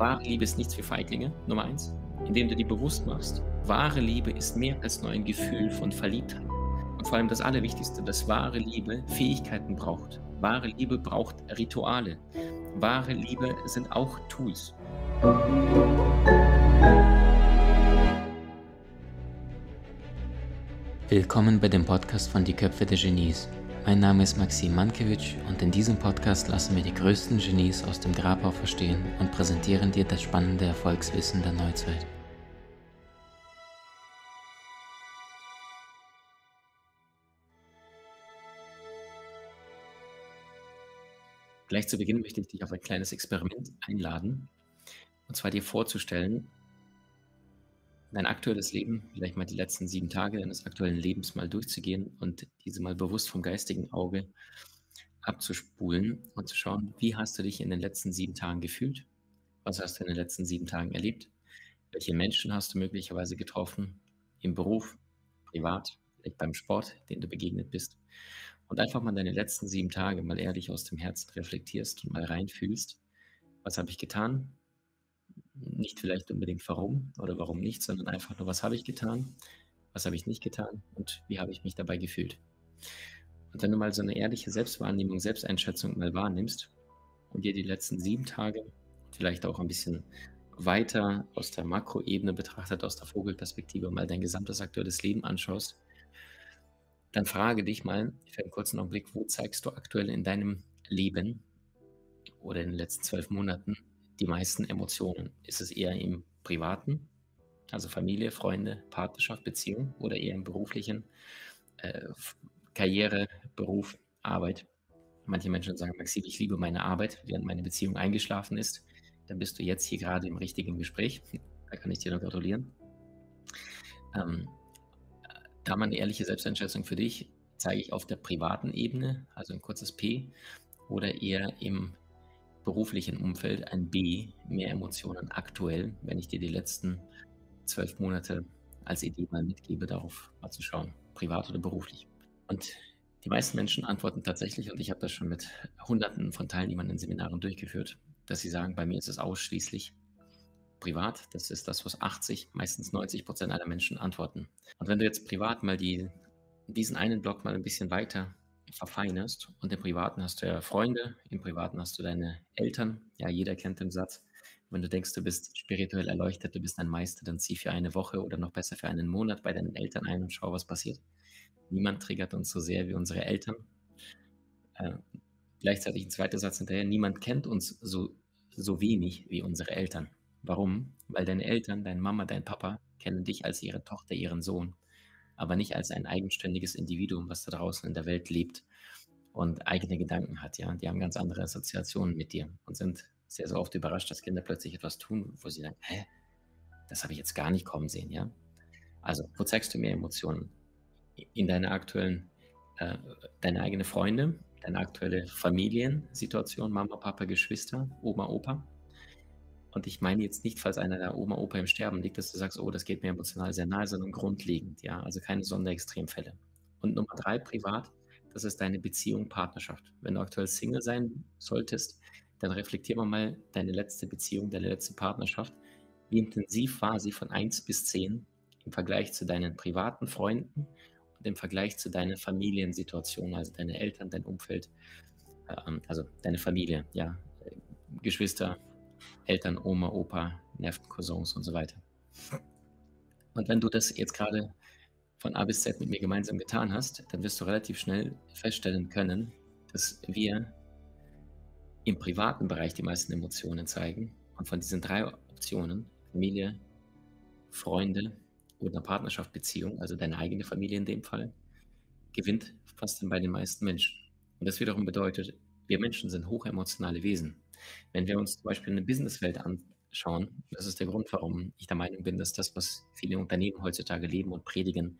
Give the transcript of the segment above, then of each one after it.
wahre Liebe ist nichts für Feiglinge, Nummer eins, indem du dir bewusst machst, wahre Liebe ist mehr als nur ein Gefühl von Verliebtheit. Und vor allem das Allerwichtigste, dass wahre Liebe Fähigkeiten braucht. Wahre Liebe braucht Rituale. Wahre Liebe sind auch Tools. Willkommen bei dem Podcast von Die Köpfe der Genies. Mein Name ist Maxim Mankewitsch und in diesem Podcast lassen wir die größten Genies aus dem Grabau verstehen und präsentieren dir das spannende Erfolgswissen der Neuzeit. Gleich zu Beginn möchte ich dich auf ein kleines Experiment einladen, und zwar dir vorzustellen, dein aktuelles Leben, vielleicht mal die letzten sieben Tage deines aktuellen Lebens mal durchzugehen und diese mal bewusst vom geistigen Auge abzuspulen und zu schauen, wie hast du dich in den letzten sieben Tagen gefühlt? Was hast du in den letzten sieben Tagen erlebt? Welche Menschen hast du möglicherweise getroffen? Im Beruf, privat, vielleicht beim Sport, den du begegnet bist? Und einfach mal deine letzten sieben Tage mal ehrlich aus dem Herzen reflektierst und mal reinfühlst. Was habe ich getan? Nicht vielleicht unbedingt warum oder warum nicht, sondern einfach nur, was habe ich getan, was habe ich nicht getan und wie habe ich mich dabei gefühlt. Und wenn du mal so eine ehrliche Selbstwahrnehmung, Selbsteinschätzung mal wahrnimmst und dir die letzten sieben Tage vielleicht auch ein bisschen weiter aus der Makroebene betrachtet, aus der Vogelperspektive mal dein gesamtes aktuelles Leben anschaust, dann frage dich mal für einen kurzen Augenblick, wo zeigst du aktuell in deinem Leben oder in den letzten zwölf Monaten die meisten Emotionen? Ist es eher im Privaten, also Familie, Freunde, Partnerschaft, Beziehung oder eher im beruflichen, äh, Karriere, Beruf, Arbeit? Manche Menschen sagen, Maxim, ich liebe meine Arbeit, während meine Beziehung eingeschlafen ist. Dann bist du jetzt hier gerade im richtigen Gespräch. Da kann ich dir nur gratulieren. Ähm, da mal eine ehrliche Selbsteinschätzung für dich, zeige ich auf der privaten Ebene, also ein kurzes P, oder eher im beruflichen Umfeld ein B, mehr Emotionen aktuell, wenn ich dir die letzten zwölf Monate als Idee mal mitgebe, darauf mal zu schauen, privat oder beruflich. Und die meisten Menschen antworten tatsächlich, und ich habe das schon mit Hunderten von Teilnehmern in Seminaren durchgeführt, dass sie sagen, bei mir ist es ausschließlich privat. Das ist das, was 80, meistens 90 Prozent aller Menschen antworten. Und wenn du jetzt privat mal die, diesen einen Block mal ein bisschen weiter verfeinerst. Und im Privaten hast du ja Freunde, im Privaten hast du deine Eltern. Ja, jeder kennt den Satz. Wenn du denkst, du bist spirituell erleuchtet, du bist ein Meister, dann zieh für eine Woche oder noch besser für einen Monat bei deinen Eltern ein und schau, was passiert. Niemand triggert uns so sehr wie unsere Eltern. Äh, gleichzeitig ein zweiter Satz hinterher, niemand kennt uns so, so wenig wie unsere Eltern. Warum? Weil deine Eltern, deine Mama, dein Papa kennen dich als ihre Tochter, ihren Sohn aber nicht als ein eigenständiges Individuum, was da draußen in der Welt lebt und eigene Gedanken hat. Ja, die haben ganz andere Assoziationen mit dir und sind sehr, sehr oft überrascht, dass Kinder plötzlich etwas tun, wo sie sagen, hä, das habe ich jetzt gar nicht kommen sehen. Ja, also wo zeigst du mehr Emotionen? In deiner aktuellen, äh, deine eigene Freunde, deine aktuelle Familiensituation, Mama, Papa, Geschwister, Oma, Opa und ich meine jetzt nicht, falls einer der Oma, Opa im Sterben liegt, dass du sagst, oh, das geht mir emotional sehr nahe, sondern grundlegend, ja, also keine Sonderextremfälle. Und Nummer drei, privat, das ist deine Beziehung, Partnerschaft. Wenn du aktuell Single sein solltest, dann reflektier mal deine letzte Beziehung, deine letzte Partnerschaft. Wie intensiv war sie von 1 bis 10 im Vergleich zu deinen privaten Freunden und im Vergleich zu deiner Familiensituation, also deine Eltern, dein Umfeld, ähm, also deine Familie, ja, Geschwister, Eltern, Oma, Opa, Neffen, Cousins und so weiter. Und wenn du das jetzt gerade von A bis Z mit mir gemeinsam getan hast, dann wirst du relativ schnell feststellen können, dass wir im privaten Bereich die meisten Emotionen zeigen. Und von diesen drei Optionen, Familie, Freunde oder Partnerschaft, Beziehung, also deine eigene Familie in dem Fall, gewinnt fast bei den meisten Menschen. Und das wiederum bedeutet, wir Menschen sind hochemotionale Wesen. Wenn wir uns zum Beispiel eine Businesswelt anschauen, das ist der Grund, warum ich der Meinung bin, dass das, was viele Unternehmen heutzutage leben und predigen,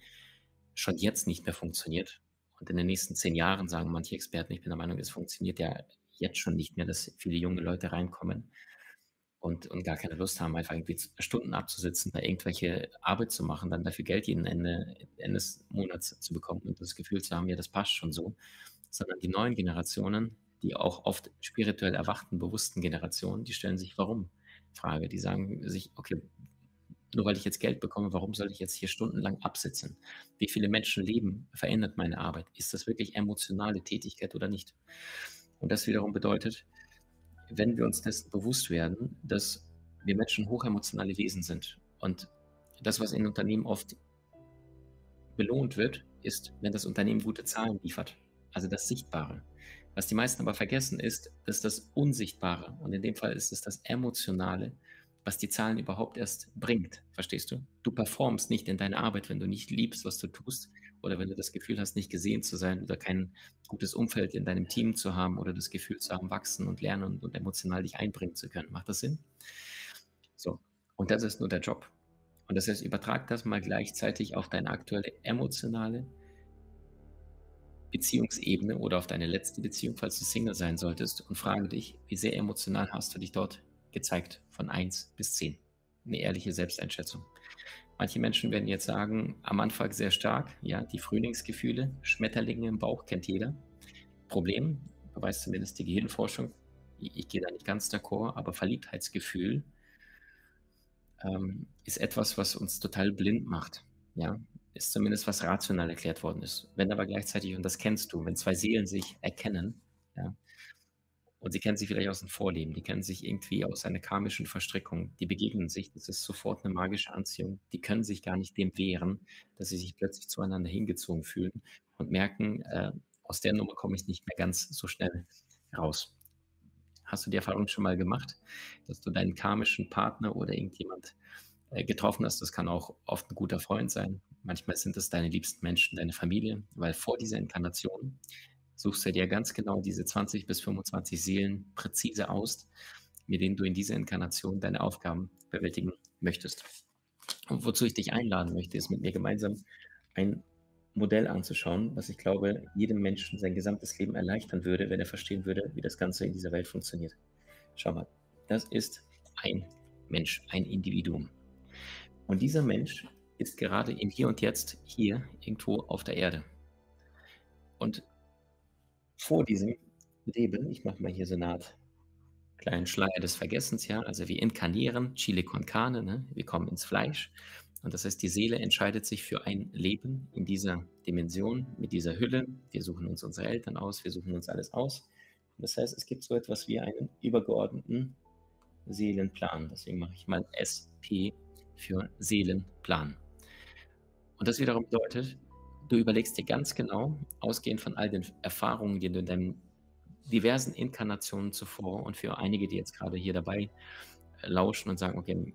schon jetzt nicht mehr funktioniert. Und in den nächsten zehn Jahren sagen manche Experten, ich bin der Meinung, es funktioniert ja jetzt schon nicht mehr, dass viele junge Leute reinkommen und, und gar keine Lust haben, einfach irgendwie Stunden abzusitzen, da irgendwelche Arbeit zu machen, dann dafür Geld jeden Ende, Ende des Monats zu bekommen und das Gefühl zu haben, ja, das passt schon so. Sondern die neuen Generationen, die auch oft spirituell erwachten, bewussten Generationen, die stellen sich warum? frage. Die sagen sich, okay, nur weil ich jetzt Geld bekomme, warum soll ich jetzt hier stundenlang absitzen? Wie viele Menschenleben verändert meine Arbeit? Ist das wirklich emotionale Tätigkeit oder nicht? Und das wiederum bedeutet, wenn wir uns dessen bewusst werden, dass wir Menschen hochemotionale Wesen sind und das, was in Unternehmen oft belohnt wird, ist, wenn das Unternehmen gute Zahlen liefert, also das Sichtbare. Was die meisten aber vergessen ist, dass das Unsichtbare, und in dem Fall ist es das Emotionale, was die Zahlen überhaupt erst bringt. Verstehst du? Du performst nicht in deiner Arbeit, wenn du nicht liebst, was du tust, oder wenn du das Gefühl hast, nicht gesehen zu sein oder kein gutes Umfeld in deinem Team zu haben oder das Gefühl zu haben, wachsen und lernen und, emotional dich einbringen zu können. Macht das Sinn? So. Und das ist nur der Job. Und das heißt, übertrag das mal gleichzeitig auf deine aktuelle emotionale Beziehungsebene oder auf deine letzte Beziehung, falls du Single sein solltest, und frage dich, wie sehr emotional hast du dich dort gezeigt, von 1 bis 10. Eine ehrliche Selbsteinschätzung. Manche Menschen werden jetzt sagen, am Anfang sehr stark, ja, die Frühlingsgefühle, Schmetterlinge im Bauch kennt jeder. Problem, beweist zumindest die Gehirnforschung, ich, ich gehe da nicht ganz d'accord, aber Verliebtheitsgefühl ähm, ist etwas, was uns total blind macht. Ja, ist zumindest was rational erklärt worden ist. Wenn aber gleichzeitig, und das kennst du, wenn zwei Seelen sich erkennen, ja, und sie kennen sich vielleicht aus dem Vorleben, die kennen sich irgendwie aus einer karmischen Verstrickung, die begegnen sich, das ist sofort eine magische Anziehung, die können sich gar nicht dem wehren, dass sie sich plötzlich zueinander hingezogen fühlen und merken, äh, aus der Nummer komme ich nicht mehr ganz so schnell raus. Hast du die Erfahrung schon mal gemacht, dass du deinen karmischen Partner oder irgendjemand getroffen hast? Das kann auch oft ein guter Freund sein. Manchmal sind es deine liebsten Menschen, deine Familie, weil vor dieser Inkarnation suchst du dir ganz genau diese 20 bis 25 Seelen präzise aus, mit denen du in dieser Inkarnation deine Aufgaben bewältigen möchtest. Und wozu ich dich einladen möchte, ist mit mir gemeinsam ein Modell anzuschauen, was ich glaube, jedem Menschen sein gesamtes Leben erleichtern würde, wenn er verstehen würde, wie das Ganze in dieser Welt funktioniert. Schau mal, das ist ein Mensch, ein Individuum. Und dieser Mensch ist gerade im Hier und Jetzt hier irgendwo auf der Erde. Und vor diesem Leben, ich mache mal hier so eine Art kleinen Schleier des Vergessens, ja, also wir inkarnieren, Chile con carne, ne? wir kommen ins Fleisch. Und das heißt, die Seele entscheidet sich für ein Leben in dieser Dimension, mit dieser Hülle. Wir suchen uns unsere Eltern aus, wir suchen uns alles aus. Das heißt, es gibt so etwas wie einen übergeordneten Seelenplan. Deswegen mache ich mal SP für Seelenplan. Und das wiederum bedeutet, Du überlegst dir ganz genau, ausgehend von all den Erfahrungen, die du in deinen diversen Inkarnationen zuvor und für einige, die jetzt gerade hier dabei äh, lauschen und sagen, okay,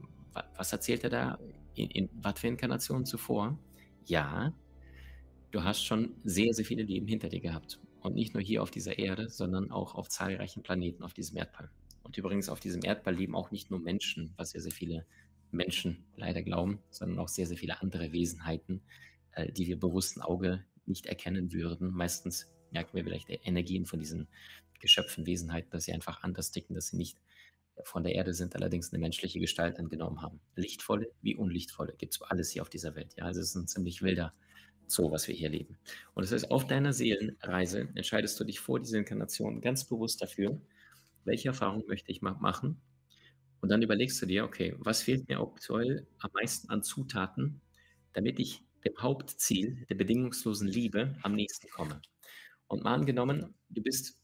was erzählt er da? In, in was für Inkarnationen zuvor? Ja, du hast schon sehr, sehr viele Leben hinter dir gehabt. Und nicht nur hier auf dieser Erde, sondern auch auf zahlreichen Planeten auf diesem Erdball. Und übrigens auf diesem Erdball leben auch nicht nur Menschen, was sehr, sehr viele Menschen leider glauben, sondern auch sehr, sehr viele andere Wesenheiten, äh, die wir bewussten Auge nicht erkennen würden. Meistens merken wir vielleicht Energien von diesen Geschöpfen, Wesenheiten, dass sie einfach anders ticken, dass sie nicht von der Erde sind, allerdings eine menschliche Gestalt angenommen haben. Lichtvolle wie unlichtvolle gibt es alles hier auf dieser Welt. Ja, also es ist ein ziemlich wilder Zoo, was wir hier leben. Und das heißt, auf deiner Seelenreise entscheidest du dich vor dieser Inkarnation ganz bewusst dafür, welche Erfahrung möchte ich mal machen. Und dann überlegst du dir, okay, was fehlt mir aktuell am meisten an Zutaten, damit ich dem Hauptziel der bedingungslosen Liebe am nächsten komme. Und mal angenommen, du bist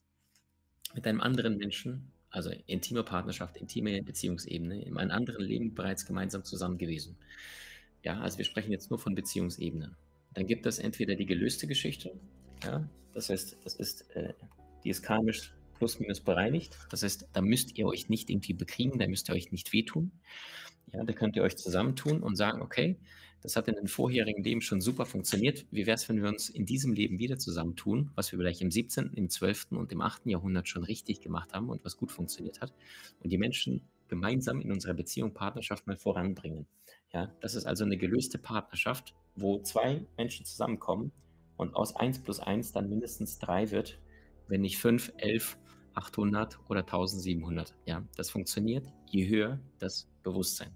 mit einem anderen Menschen, also intime Partnerschaft, intime Beziehungsebene, in einem anderen Leben bereits gemeinsam zusammen gewesen. Ja, also wir sprechen jetzt nur von Beziehungsebenen. Dann gibt es entweder die gelöste Geschichte, ja, das heißt, das ist, äh, die ist karmisch plus minus bereinigt. Das heißt, da müsst ihr euch nicht irgendwie bekriegen, da müsst ihr euch nicht wehtun. Ja, da könnt ihr euch zusammentun und sagen, okay, das hat in den vorherigen Leben schon super funktioniert. Wie wäre es, wenn wir uns in diesem Leben wieder zusammentun, was wir vielleicht im 17., im 12. und im 8. Jahrhundert schon richtig gemacht haben und was gut funktioniert hat und die Menschen gemeinsam in unserer Beziehung, Partnerschaft mal voranbringen. Ja, das ist also eine gelöste Partnerschaft, wo zwei Menschen zusammenkommen und aus 1 plus 1 dann mindestens 3 wird, wenn nicht 5, 11, 800 oder 1700. Ja, das funktioniert, je höher das Bewusstsein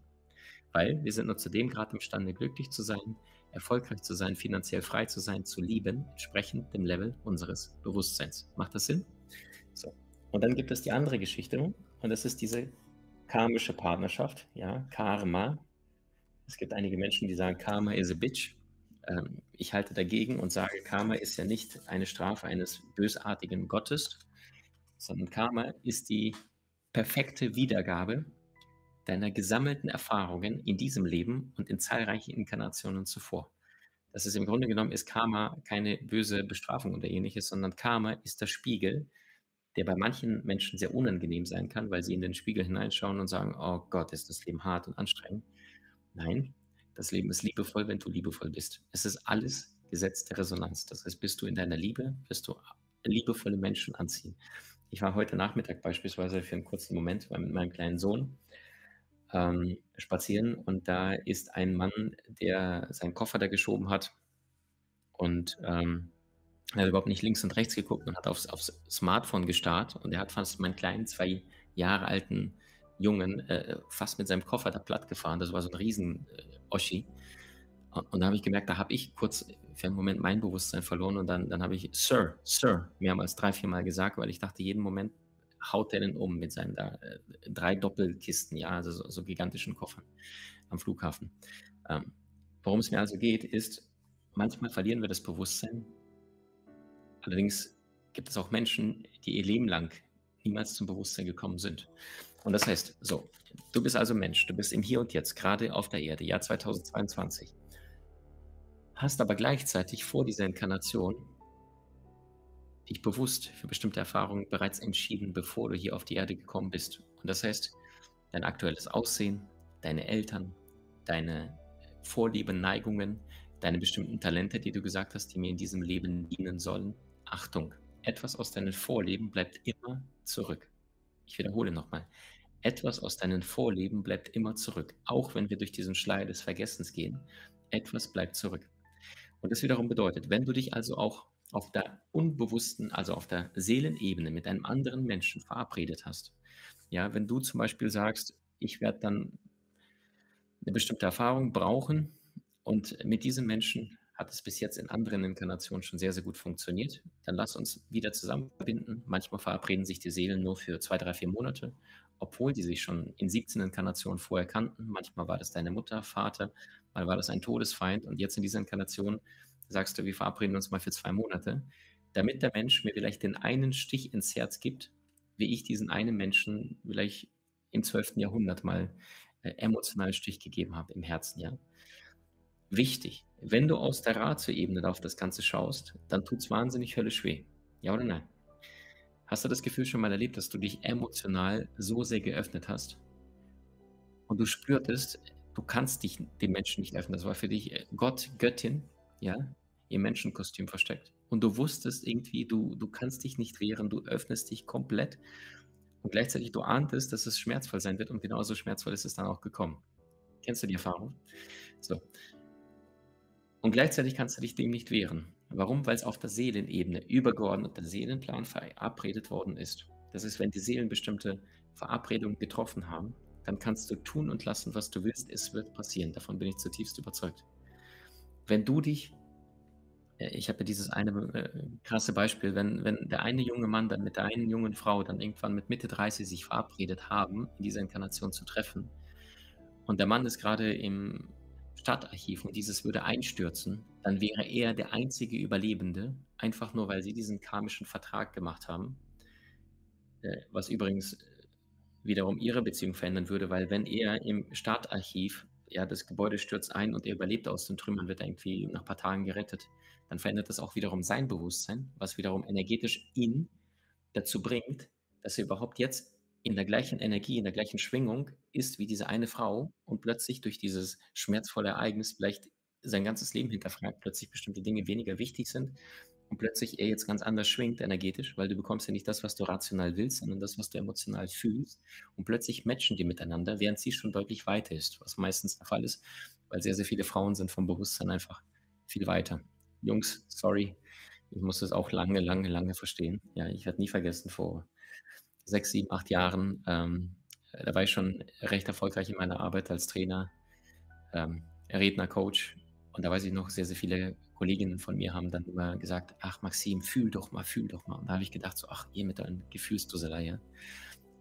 weil wir sind nur zu dem Grad imstande, glücklich zu sein, erfolgreich zu sein, finanziell frei zu sein, zu lieben, entsprechend dem Level unseres Bewusstseins. Macht das Sinn? So. Und dann gibt es die andere Geschichte und das ist diese karmische Partnerschaft, ja, Karma. Es gibt einige Menschen, die sagen, Karma is a bitch. Ähm, ich halte dagegen und sage, Karma ist ja nicht eine Strafe eines bösartigen Gottes, sondern Karma ist die perfekte Wiedergabe deiner gesammelten Erfahrungen in diesem Leben und in zahlreichen Inkarnationen zuvor. Das ist im Grunde genommen ist Karma keine böse Bestrafung oder ähnliches, sondern Karma ist der Spiegel, der bei manchen Menschen sehr unangenehm sein kann, weil sie in den Spiegel hineinschauen und sagen, oh Gott, ist das Leben hart und anstrengend. Nein, das Leben ist liebevoll, wenn du liebevoll bist. Es ist alles Gesetz der Resonanz. Das heißt, bist du in deiner Liebe, wirst du liebevolle Menschen anziehen. Ich war heute Nachmittag beispielsweise für einen kurzen Moment mit meinem kleinen Sohn ähm, spazieren und da ist ein Mann, der seinen Koffer da geschoben hat und ähm, er hat überhaupt nicht links und rechts geguckt und hat aufs, aufs Smartphone gestarrt und er hat fast meinen kleinen zwei Jahre alten Jungen äh, fast mit seinem Koffer da platt gefahren. Das war so ein riesen äh. Und, und da habe ich gemerkt, da habe ich kurz für einen Moment mein Bewusstsein verloren und dann, dann habe ich Sir, Sir mehrmals drei, vier Mal gesagt, weil ich dachte, jeden Moment haut er den um mit seinen da, äh, drei Doppelkisten, ja, also so, so gigantischen Koffern am Flughafen. Ähm, worum es mir also geht, ist, manchmal verlieren wir das Bewusstsein. Allerdings gibt es auch Menschen, die ihr Leben lang niemals zum Bewusstsein gekommen sind. Und das heißt, so, du bist also Mensch, du bist im Hier und Jetzt, gerade auf der Erde, Jahr 2022, hast aber gleichzeitig vor dieser Inkarnation dich bewusst für bestimmte Erfahrungen bereits entschieden, bevor du hier auf die Erde gekommen bist. Und das heißt, dein aktuelles Aussehen, deine Eltern, deine Vorlieben, Neigungen, deine bestimmten Talente, die du gesagt hast, die mir in diesem Leben dienen sollen. Achtung, etwas aus deinen Vorleben bleibt immer zurück. Ich wiederhole nochmal. Etwas aus deinen Vorleben bleibt immer zurück, auch wenn wir durch diesen Schleier des Vergessens gehen. Etwas bleibt zurück. Und das wiederum bedeutet, wenn du dich also auch auf der unbewussten, also auf der Seelenebene mit einem anderen Menschen verabredet hast. Ja, wenn du zum Beispiel sagst, ich werde dann eine bestimmte Erfahrung brauchen und mit diesem Menschen hat es bis jetzt in anderen Inkarnationen schon sehr, sehr gut funktioniert, dann lass uns wieder zusammen verbinden. Manchmal verabreden sich die Seelen nur für zwei, drei, vier Monate, obwohl die sich schon in 17 Inkarnationen vorher kannten. Manchmal war das deine Mutter, Vater, mal war das ein Todesfeind und jetzt in dieser Inkarnation sagst du, wir verabreden uns mal für zwei Monate, damit der Mensch mir vielleicht den einen Stich ins Herz gibt, wie ich diesen einen Menschen vielleicht im 12. Jahrhundert mal äh, emotional Stich gegeben habe im Herzen, ja. Wichtig, wenn du aus der Ratio-Ebene auf das Ganze schaust, dann tut es wahnsinnig höllisch weh. Ja oder nein? Hast du das Gefühl schon mal erlebt, dass du dich emotional so sehr geöffnet hast und du spürtest, du kannst dich dem Menschen nicht öffnen. Das war für dich äh, Gott, Göttin, ja, im Menschenkostüm versteckt. Und du wusstest irgendwie, du, du kannst dich nicht wehren, du öffnest dich komplett. Und gleichzeitig du ahntest, dass es schmerzvoll sein wird und genauso schmerzvoll ist es dann auch gekommen. Kennst du die Erfahrung? So. Und gleichzeitig kannst du dich dem nicht wehren. Warum? Weil es auf der Seelenebene übergeordnet der Seelenplan verabredet worden ist. Das ist, wenn die Seelen bestimmte Verabredungen getroffen haben, dann kannst du tun und lassen, was du willst. Es wird passieren. Davon bin ich zutiefst überzeugt wenn du dich, äh, ich habe ja dieses eine äh, krasse Beispiel, wenn, wenn der eine junge Mann dann mit der einen jungen Frau dann irgendwann mit Mitte 30 sich verabredet haben, in dieser Inkarnation zu treffen, und der Mann ist gerade im Stadtarchiv und dieses würde einstürzen, dann wäre er der einzige Überlebende, einfach nur weil sie diesen karmischen Vertrag gemacht haben, äh, was übrigens wiederum ihre Beziehung verändern würde, weil wenn er im Stadtarchiv ja, das Gebäude stürzt ein und er überlebt aus den Trümmern, wird irgendwie nach ein paar Tagen gerettet, dann verändert das auch wiederum sein Bewusstsein, was wiederum energetisch ihn dazu bringt, dass er überhaupt jetzt in der gleichen Energie, in der gleichen Schwingung ist wie diese eine Frau und plötzlich durch dieses schmerzvolle Ereignis vielleicht sein ganzes Leben hinterfragt, plötzlich bestimmte Dinge weniger wichtig sind und plötzlich er jetzt ganz anders schwingt energetisch, weil du bekommst ja nicht das, was du rational willst, sondern das, was du emotional fühlst. Und plötzlich matchen die miteinander, während sie schon deutlich weiter ist, was meistens der Fall ist, weil sehr, sehr viele Frauen sind vom Bewusstsein einfach viel weiter. Jungs, sorry, ich muss das auch lange, lange, lange verstehen. Ja, ich werde nie vergessen, vor sechs, sieben, acht Jahren, ähm, da war ich schon recht erfolgreich in meiner Arbeit als Trainer, ähm, Redner, Coach. Und da weiß ich noch, sehr, sehr viele Kolleginnen von mir haben dann immer gesagt, ach Maxim, fühl doch mal, fühl doch mal. Und da habe ich gedacht, so, ach, ihr mit euren Gefühlsduselei, ja.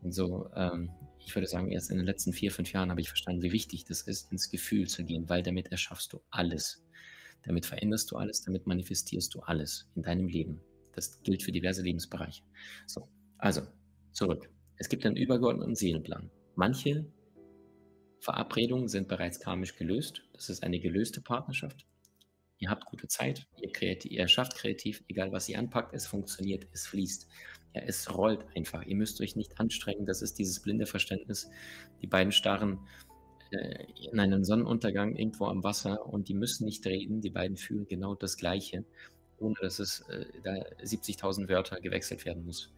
Und so, ähm, ich würde sagen, erst in den letzten 4, 5 Jahren habe ich verstanden, wie wichtig das ist, ins Gefühl zu gehen, weil damit erschaffst du alles. Damit veränderst du alles, damit manifestierst du alles in deinem Leben. Das gilt für diverse Lebensbereiche. So, also zurück. Es gibt einen übergeordneten Seelenplan. Manche Verabredungen sind bereits karmisch gelöst. Das ist eine gelöste Partnerschaft. Ihr habt gute Zeit, ihr, kreativ, ihr schafft kreativ, egal was ihr anpackt, es funktioniert, es fließt. Ja, es rollt einfach. Ihr müsst euch nicht anstrengen. Das ist dieses blinde Verständnis. Die beiden starren äh, in einen Sonnenuntergang irgendwo am Wasser und die müssen nicht reden. Die beiden fühlen genau das Gleiche, ohne dass es äh, da 70.000 Wörter gewechselt werden muss.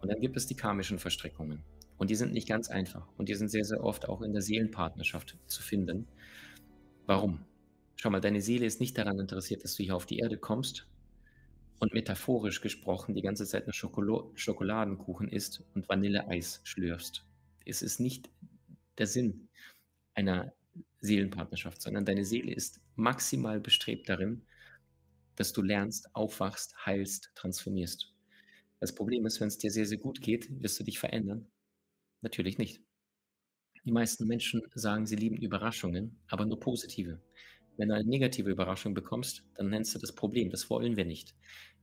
Und dann gibt es die karmischen Verstrickungen. Und die sind nicht ganz einfach. Und die sind sehr, sehr oft auch in der Seelenpartnerschaft zu finden. Warum? Schau mal, deine Seele ist nicht daran interessiert, dass du hier auf die Erde kommst und metaphorisch gesprochen die ganze Zeit eine Schokolo Schokoladenkuchen isst und Vanilleeis schlürfst. Es ist nicht der Sinn einer Seelenpartnerschaft, sondern deine Seele ist maximal bestrebt darin, dass du lernst, aufwachst, heilst, transformierst. Das Problem ist, wenn es dir sehr, sehr gut geht, wirst du dich verändern. Natürlich nicht. Die meisten Menschen sagen, sie lieben Überraschungen, aber nur positive. Wenn du eine negative Überraschung bekommst, dann nennst du das Problem. Das wollen wir nicht.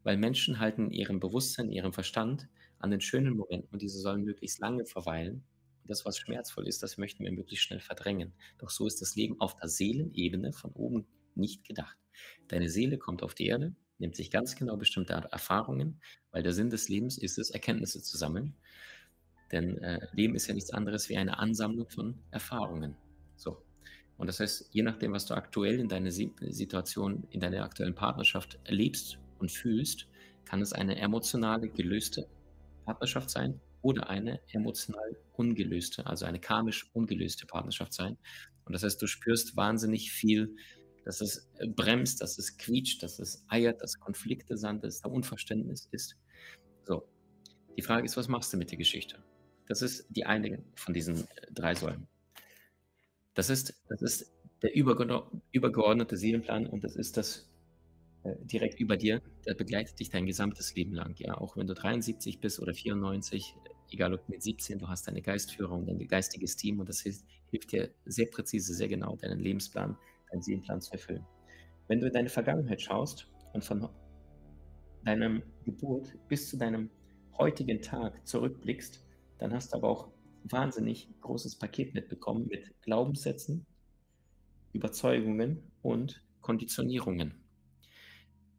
Weil Menschen halten ihrem Bewusstsein, ihrem Verstand an den schönen Momenten und diese sollen möglichst lange verweilen. Das, was schmerzvoll ist, das möchten wir möglichst schnell verdrängen. Doch so ist das Leben auf der Seelenebene von oben nicht gedacht. Deine Seele kommt auf die Erde, nimmt sich ganz genau bestimmte Erfahrungen, weil der Sinn des Lebens ist es, Erkenntnisse zu sammeln. Denn äh, Leben ist ja nichts anderes wie eine Ansammlung von Erfahrungen. So. Und das heißt, je nachdem, was du aktuell in deiner Situation, in deiner aktuellen Partnerschaft erlebst und fühlst, kann es eine emotionale, gelöste Partnerschaft sein oder eine emotional ungelöste, also eine karmisch ungelöste Partnerschaft sein. Und das heißt, du spürst wahnsinnig viel, dass es bremst, dass es quietscht, dass es eiert, dass Konflikte sind, dass da Unverständnis ist. So, die Frage ist, was machst du mit der Geschichte? Das ist die eine von diesen drei Säulen. Das ist, das ist der übergeordnete Seelenplan und das ist das äh, direkt über dir, der begleitet dich dein gesamtes Leben lang. Ja, auch wenn du 73 bist oder 94, egal ob mit 17, du hast deine Geistführung, dein geistiges Team und das hilft, hilft dir sehr präzise, sehr genau, deinen Lebensplan, deinen Seelenplan zu erfüllen. Wenn du in deine Vergangenheit schaust und von deinem Geburt bis zu deinem heutigen Tag zurückblickst, dann hast du aber auch wahnsinnig großes Paket mitbekommen mit Glaubenssätzen, Überzeugungen und Konditionierungen.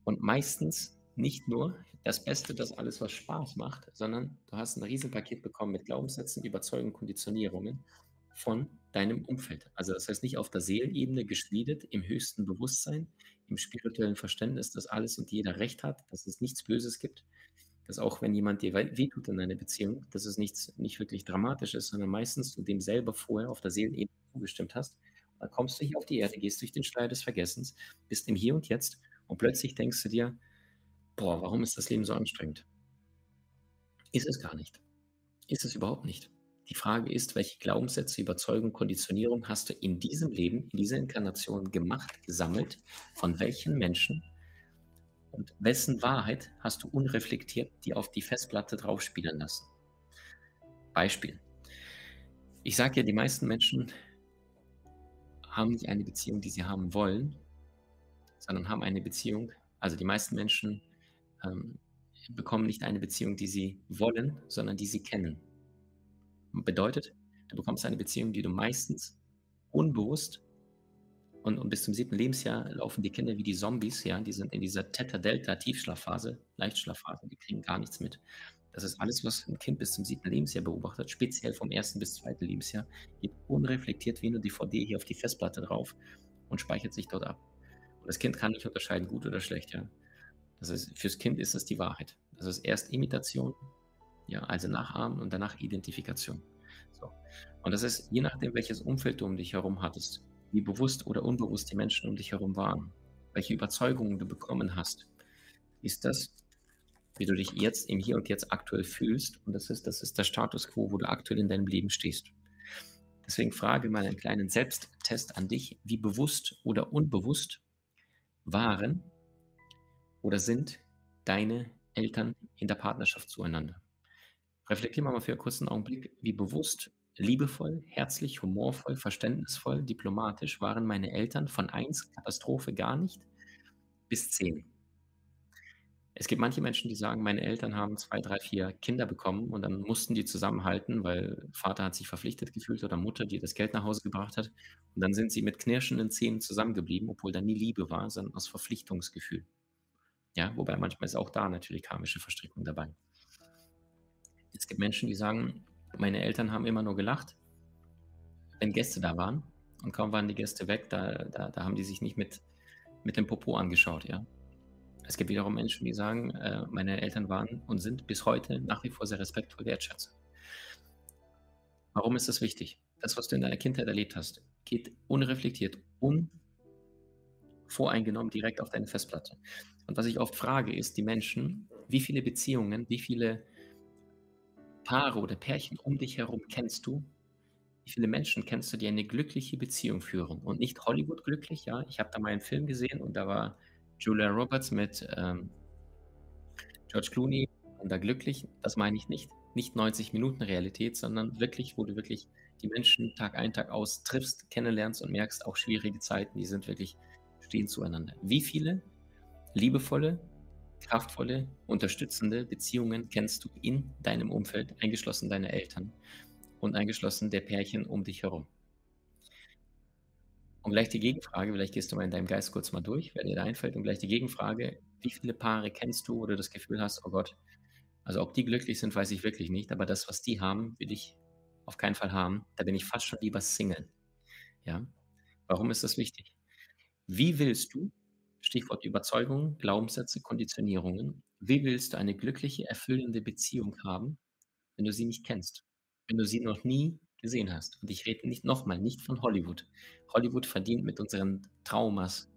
Und meistens nicht nur das Beste, das alles, was Spaß macht, sondern du hast ein Riesenpaket bekommen mit Glaubenssätzen, Überzeugungen, Konditionierungen von deinem Umfeld. Also das heißt nicht auf der Seelenebene geschmiedet, im höchsten Bewusstsein, im spirituellen Verständnis, dass alles und jeder Recht hat, dass es nichts Böses gibt, dass auch wenn jemand dir wehtut in einer Beziehung, dass es nichts, nicht wirklich dramatisch ist, sondern meistens du dem selber vorher auf der Seelenebene zugestimmt hast. Dann kommst du hier auf die Erde, gehst durch den Schleier des Vergessens, bist im Hier und Jetzt und plötzlich denkst du dir, boah, warum ist das Leben so anstrengend? Ist es gar nicht. Ist es überhaupt nicht. Die Frage ist, welche Glaubenssätze, Überzeugung, Konditionierung hast du in diesem Leben, in dieser Inkarnation gemacht, gesammelt, von welchen Menschen und wessen Wahrheit hast du unreflektiert die auf die Festplatte draufspielen lassen? Beispiel. Ich sage ja, die meisten Menschen haben nicht eine Beziehung, die sie haben wollen, sondern haben eine Beziehung, also die meisten Menschen ähm, bekommen nicht eine Beziehung, die sie wollen, sondern die sie kennen. Bedeutet, du bekommst eine Beziehung, die du meistens unbewusst und, und bis zum siebten Lebensjahr laufen die Kinder wie die Zombies, ja, die sind in dieser Theta-Delta-Tiefschlafphase, Leichtschlafphase, die kriegen gar nichts mit. Das ist alles, was ein Kind bis zum siebten Lebensjahr beobachtet, speziell vom ersten bis zweiten Lebensjahr, geht unreflektiert wie eine DVD hier auf die Festplatte drauf und speichert sich dort ab. Und das Kind kann nicht unterscheiden, gut oder schlecht, ja. Das ist, fürs Kind ist das die Wahrheit. Das ist erst Imitation, ja, also Nachahmen und danach Identifikation. So. Und das ist, je nachdem, welches Umfeld du um dich herum hattest, wie bewusst oder unbewusst die Menschen um dich herum waren, welche Überzeugungen du bekommen hast, ist das, wie du dich jetzt im Hier und Jetzt aktuell fühlst. Und das ist, das ist der Status quo, wo du aktuell in deinem Leben stehst. Deswegen frage mal einen kleinen Selbsttest an dich, wie bewusst oder unbewusst waren oder sind deine Eltern in der Partnerschaft zueinander. Reflektier mal für einen kurzen Augenblick, wie bewusst Liebevoll, herzlich, humorvoll, verständnisvoll, diplomatisch waren meine Eltern von 1, Katastrophe, gar nicht, bis 10. Es gibt manche Menschen, die sagen, meine Eltern haben 2, 3, 4 Kinder bekommen und dann mussten die zusammenhalten, weil Vater hat sich verpflichtet gefühlt oder Mutter, die das Geld nach Hause gebracht hat. Und dann sind sie mit knirschenden Zähnen zusammengeblieben, obwohl da nie Liebe war, sondern aus Verpflichtungsgefühl. Ja, wobei manchmal ist auch da natürlich karmische Verstrickung dabei. Es gibt Menschen, die sagen, meine Eltern haben immer nur gelacht, wenn Gäste da waren. Und kaum waren die Gäste weg, da, da, da haben die sich nicht mit, mit dem Popo angeschaut, ja. Es gibt wiederum Menschen, die sagen, äh, meine Eltern waren und sind bis heute nach wie vor sehr respektvoll wertschätzen. Warum ist das wichtig? Das, was du in deiner Kindheit erlebt hast, geht unreflektiert, unvoreingenommen direkt auf deine Festplatte. Und was ich oft frage, ist die Menschen, wie viele Beziehungen, wie viele Paare oder Pärchen um dich herum kennst du? Wie viele Menschen kennst du, die eine glückliche Beziehung führen? Und nicht Hollywood glücklich, ja. Ich habe da mal einen Film gesehen und da war Julia Roberts mit ähm, George Clooney da glücklich. Das meine ich nicht. Nicht 90 Minuten Realität, sondern wirklich, wo du wirklich die Menschen Tag ein, Tag aus triffst, kennenlernst und merkst, auch schwierige Zeiten, die sind wirklich, stehen zueinander. Wie viele liebevolle, kraftvolle, unterstützende Beziehungen kennst du in deinem Umfeld, eingeschlossen deine Eltern und eingeschlossen der Pärchen um dich herum? Und gleich die Gegenfrage, vielleicht gehst du mal in deinem Geist kurz mal durch, wer dir da einfällt, und gleich die Gegenfrage, wie viele Paare kennst du, wo du das Gefühl hast, oh Gott, also ob die glücklich sind, weiß ich wirklich nicht, aber das, was die haben, will ich auf keinen Fall haben. Da bin ich fast schon lieber Single. Ja? Warum ist das wichtig? Wie willst du, Stichwort Überzeugungen, Glaubenssätze, Konditionierungen, wie willst du eine glückliche, erfüllende Beziehung haben, wenn du sie nicht kennst? Wenn du sie noch nie gesehen hast. Und ich rede nicht nochmal, nicht von Hollywood. Hollywood verdient mit unseren Traumas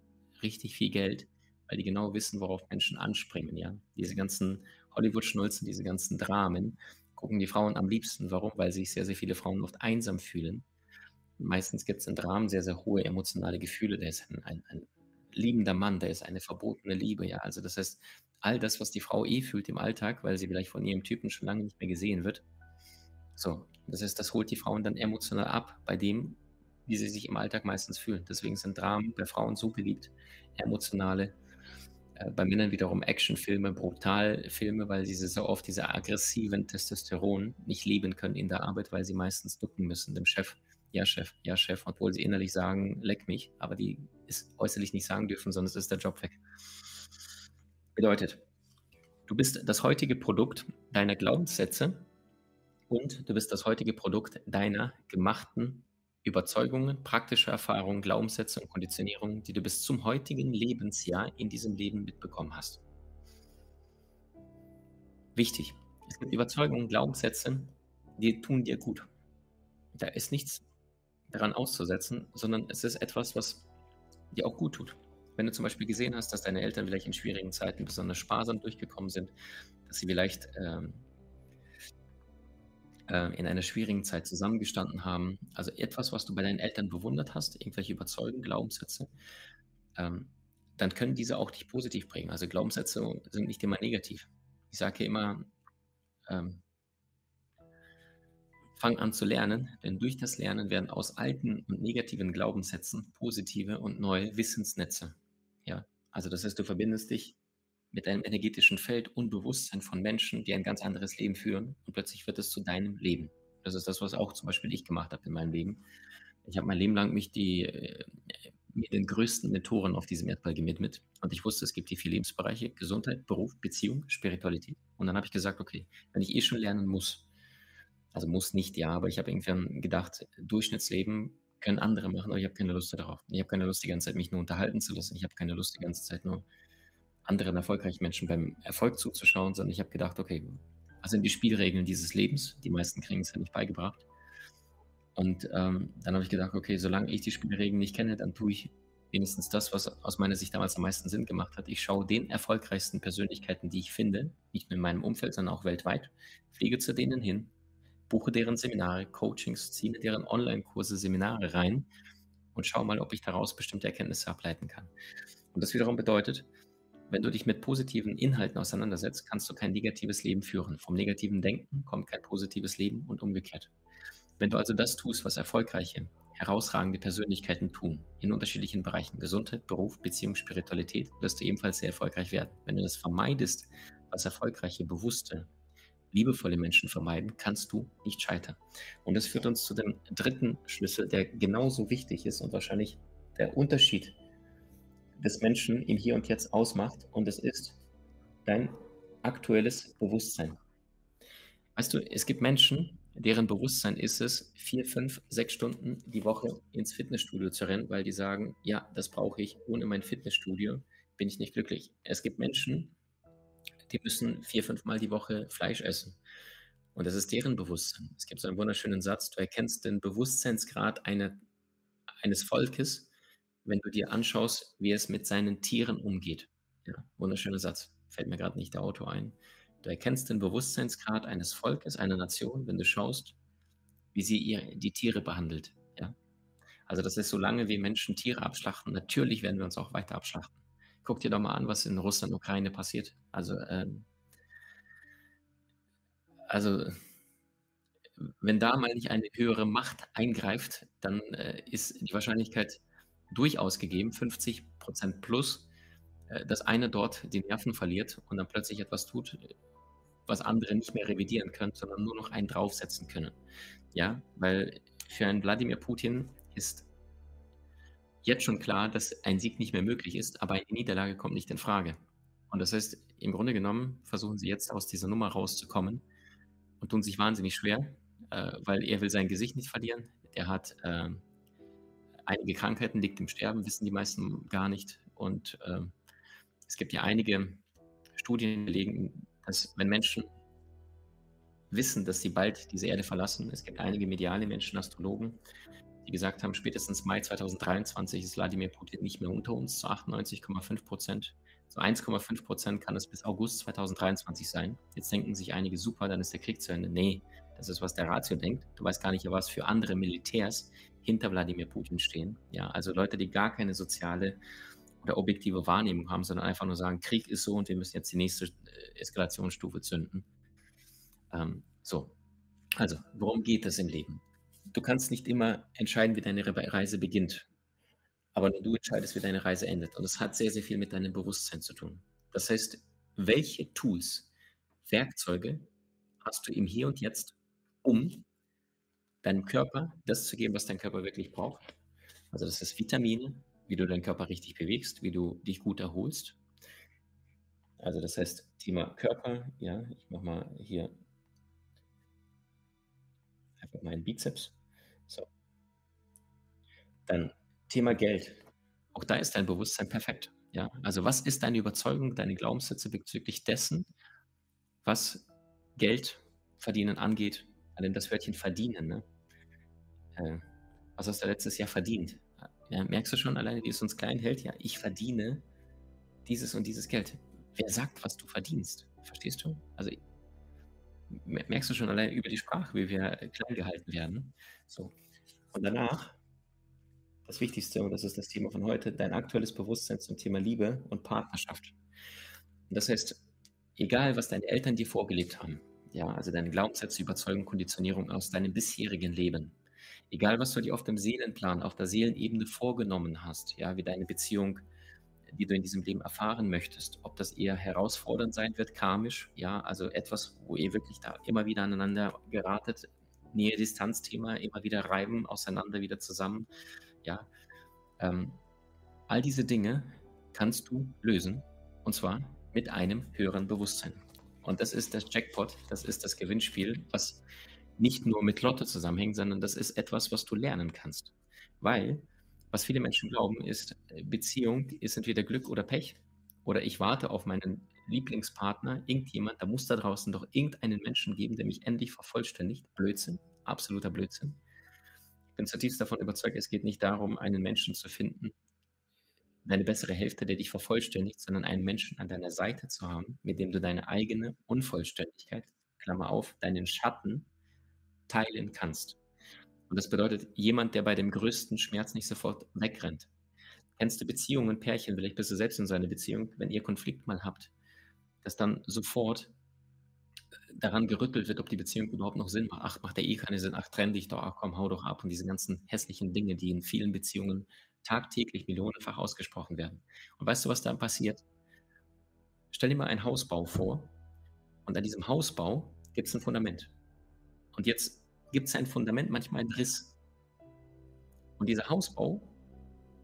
richtig viel Geld, weil die genau wissen, worauf Menschen anspringen. Ja? Diese ganzen Hollywood-Schnulzen, diese ganzen Dramen, gucken die Frauen am liebsten. Warum? Weil sich sehr, sehr viele Frauen oft einsam fühlen. meistens gibt es in Dramen sehr, sehr hohe emotionale Gefühle. Der ist ein, ein, ein liebender Mann, der ist eine verbotene Liebe. Ja, also das heißt, all das, was die Frau eh fühlt im Alltag, weil sie vielleicht von ihrem Typen schon lange nicht mehr gesehen wird. So, das heißt, das holt die Frauen dann emotional ab bei dem, wie sie sich im Alltag meistens fühlen. Deswegen sind Dramen bei Frauen so beliebt, emotionale. Äh, bei Männern wiederum Actionfilme, Brutalfilme, weil sie so oft diese aggressiven Testosteron nicht leben können in der Arbeit, weil sie meistens ducken müssen dem Chef. Ja, Chef, ja, Chef, obwohl sie innerlich sagen, leck mich, aber die es äußerlich nicht sagen dürfen, es ist der Job weg. Bedeutet, du bist das heutige Produkt deiner Glaubenssätze, und du bist das heutige Produkt deiner gemachten Überzeugungen, praktischer Erfahrungen, Glaubenssätze und Konditionierungen, die du bis zum heutigen Lebensjahr in diesem Leben mitbekommen hast. Wichtig, es gibt Überzeugungen, Glaubenssätze, die tun dir gut. Da ist nichts daran auszusetzen, sondern es ist etwas, was dir auch gut tut. Wenn du zum Beispiel gesehen hast, dass deine Eltern vielleicht in schwierigen Zeiten besonders sparsam durchgekommen sind, dass sie vielleicht ähm, äh, in einer schwierigen Zeit zusammengestanden haben. Also etwas, was du bei deinen Eltern bewundert hast, irgendwelche Überzeugungen, Glaubenssätze, ähm, dann können diese auch dich positiv prägen. Also Glaubenssätze sind nicht immer negativ. Ich sage immer, ähm, fang an zu lernen, denn durch das Lernen werden aus alten und negativen Glaubenssätzen positive und neue Wissensnetze. Ja, also das heißt, du verbindest dich mit einem energetischen Feld und Bewusstsein von Menschen, die ein ganz anderes Leben führen und plötzlich wird es zu deinem Leben. Das ist das, was auch zum Beispiel ich gemacht habe in meinem Leben. Ich habe mein Leben lang mich die, äh, mit den größten Mentoren auf diesem Erdball gewidmet und ich wusste, es gibt hier vier Lebensbereiche, Gesundheit, Beruf, Beziehung, Spiritualität. Und dann habe ich gesagt, okay, wenn ich eh schon lernen muss, also muss nicht, ja, aber ich habe irgendwann gedacht, Durchschnittsleben können andere machen, aber ich habe keine Lust darauf. Ich habe keine Lust, die ganze Zeit mich nur unterhalten zu lassen. Ich habe keine Lust, die ganze Zeit nur anderen erfolgreichen Menschen beim Erfolg zuzuschauen, sondern ich habe gedacht, okay, was sind die Spielregeln dieses Lebens? Die meisten kriegen es ja nicht beigebracht. Und ähm, dann habe ich gedacht, okay, solange ich die Spielregeln nicht kenne, dann tue ich wenigstens das, was aus meiner Sicht damals am meisten Sinn gemacht hat. Ich schaue den erfolgreichsten Persönlichkeiten, die ich finde, nicht nur in meinem Umfeld, sondern auch weltweit, fliege zu denen hin, buche deren Seminare, Coachings, ziehe deren Online-Kurse, Seminare rein und schaue mal, ob ich daraus bestimmte Erkenntnisse ableiten kann. Und das wiederum bedeutet, wenn du dich mit positiven Inhalten auseinandersetzt, kannst du kein negatives Leben führen. Vom negativen Denken kommt kein positives Leben und umgekehrt. Wenn du also das tust, was erfolgreiche, herausragende Persönlichkeiten tun, in unterschiedlichen Bereichen, Gesundheit, Beruf, Beziehung, Spiritualität, wirst du ebenfalls sehr erfolgreich werden. Wenn du das vermeidest, was erfolgreiche, bewusste, liebevolle Menschen vermeiden, kannst du nicht scheitern. Und das führt uns zu dem dritten Schlüssel, der genauso wichtig ist und wahrscheinlich der Unterschied des Menschen im Hier und Jetzt ausmacht. Und es ist dein aktuelles Bewusstsein. Weißt du, es gibt Menschen, deren Bewusstsein ist es, vier, fünf, sechs Stunden die Woche ins Fitnessstudio zu rennen, weil die sagen, ja, das brauche ich. Ohne mein Fitnessstudio bin ich nicht glücklich. Es gibt Menschen, die müssen vier, fünf Mal die Woche Fleisch essen. Und das ist deren Bewusstsein. Es gibt so einen wunderschönen Satz, du erkennst den Bewusstseinsgrad eine, eines Volkes, wenn du dir anschaust, wie es mit seinen Tieren umgeht. Ja, wunderschöner Satz. Fällt mir gerade nicht der Auto ein. Du erkennst den Bewusstseinsgrad eines Volkes, einer Nation, wenn du schaust, wie sie ihr, die Tiere behandelt. Ja? Also das ist, solange wir Menschen Tiere abschlachten, natürlich werden wir uns auch weiter abschlachten. Guck dir doch mal an, was in Russland und Ukraine passiert. Also, ähm, also wenn da mal nicht eine höhere Macht eingreift, dann äh, ist die Wahrscheinlichkeit durchaus gegeben, 50 Prozent plus, äh, dass einer dort die Nerven verliert und dann plötzlich etwas tut, was andere nicht mehr revidieren können, sondern nur noch einen draufsetzen können. Ja, weil für einen Wladimir Putin ist jetzt schon klar, dass ein Sieg nicht mehr möglich ist, aber eine Niederlage kommt nicht in Frage. Und das heißt, im Grunde genommen versuchen sie jetzt aus dieser Nummer rauszukommen und tun sich wahnsinnig schwer, äh, weil er will sein Gesicht nicht verlieren. Er hat äh, einige Krankheiten, liegt im Sterben, wissen die meisten gar nicht. Und äh, es gibt ja einige Studien, die belegen, dass wenn Menschen wissen, dass sie bald diese Erde verlassen, es gibt einige mediale Menschen, Astrologen, die gesagt haben, spätestens Mai 2023 ist Wladimir Putin nicht mehr unter uns zu 98,5 Prozent. Zu 1,5 Prozent kann es bis August 2023 sein. Jetzt denken sich einige, super, dann ist der Krieg zu Ende. Nee, das ist, was der Ratio denkt. Du weißt gar nicht, was für andere Militärs hinter Wladimir Putin stehen. Ja, also Leute, die gar keine soziale oder objektive Wahrnehmung haben, sondern einfach nur sagen, Krieg ist so und wir müssen jetzt die nächste äh, Eskalationsstufe zünden. Ähm, so, also, worum geht es im Leben? Du kannst nicht immer entscheiden, wie deine Reise beginnt, aber du entscheidest, wie deine Reise endet. Und das hat sehr, sehr viel mit deinem Bewusstsein zu tun. Das heißt, welche Tools, Werkzeuge hast du im Hier und Jetzt, um deinem Körper das zu geben, was dein Körper wirklich braucht? Also das ist Vitamine, wie du deinen Körper richtig bewegst, wie du dich gut erholst. Also das heißt, Thema Körper, ja, ich mache mal hier einfach meinen Bizeps. Dann Thema Geld. Auch da ist dein Bewusstsein perfekt. Ja, also was ist deine Überzeugung, deine Glaubenssätze bezüglich dessen, was Geld verdienen angeht? Allein das Wörtchen verdienen. Ne? Äh, was hast du letztes Jahr verdient? Ja, merkst du schon alleine, wie es uns klein hält? Ja, ich verdiene dieses und dieses Geld. Wer sagt, was du verdienst? Verstehst du? Also merkst du schon allein über die Sprache, wie wir klein gehalten werden. So. Und danach, das Wichtigste, und das ist das Thema von heute, dein aktuelles Bewusstsein zum Thema Liebe und Partnerschaft. Und das heißt, egal was deine Eltern dir vorgelebt haben, ja, also deine Glaubenssätze, Überzeugung, Konditionierung aus deinem bisherigen Leben, egal was du dir auf dem Seelenplan, auf der Seelenebene vorgenommen hast, ja, wie deine Beziehung, die du in diesem Leben erfahren möchtest, ob das eher herausfordernd sein wird, karmisch, ja, also etwas, wo ihr wirklich da immer wieder aneinander geratet, Nähe-Distanz-Thema, immer wieder reiben, auseinander, wieder zusammen, ja, ähm, all diese Dinge kannst du lösen und zwar mit einem höheren Bewusstsein. Und das ist das Jackpot, das ist das Gewinnspiel, was nicht nur mit Lotte zusammenhängt, sondern das ist etwas, was du lernen kannst. Weil, was viele Menschen glauben, ist, äh, Beziehung ist entweder Glück oder Pech. Oder ich warte auf meinen Lieblingspartner, irgendjemand, da muss da draußen doch irgendeinen Menschen geben, der mich endlich vervollständigt. Blödsinn, absoluter Blödsinn. Bin zutiefst davon überzeugt, es geht nicht darum, einen Menschen zu finden, deine bessere Hälfte, der dich vervollständigt, sondern einen Menschen an deiner Seite zu haben, mit dem du deine eigene Unvollständigkeit, Klammer auf, deinen Schatten teilen kannst. Und das bedeutet, jemand, der bei dem größten Schmerz nicht sofort wegrennt. Kennst du Beziehungen, Pärchen, vielleicht bist du selbst in so einer Beziehung, wenn ihr Konflikt mal habt, dass dann sofort daran gerüttelt wird, ob die Beziehung überhaupt noch Sinn macht. Ach, macht ja eh keinen Sinn. Ach, trenn dich doch. Ach komm, hau doch ab. Und diese ganzen hässlichen Dinge, die in vielen Beziehungen tagtäglich millionenfach ausgesprochen werden. Und weißt du, was dann passiert? Stell dir mal einen Hausbau vor. Und an diesem Hausbau gibt es ein Fundament. Und jetzt gibt es ein Fundament, manchmal einen Riss. Und dieser Hausbau,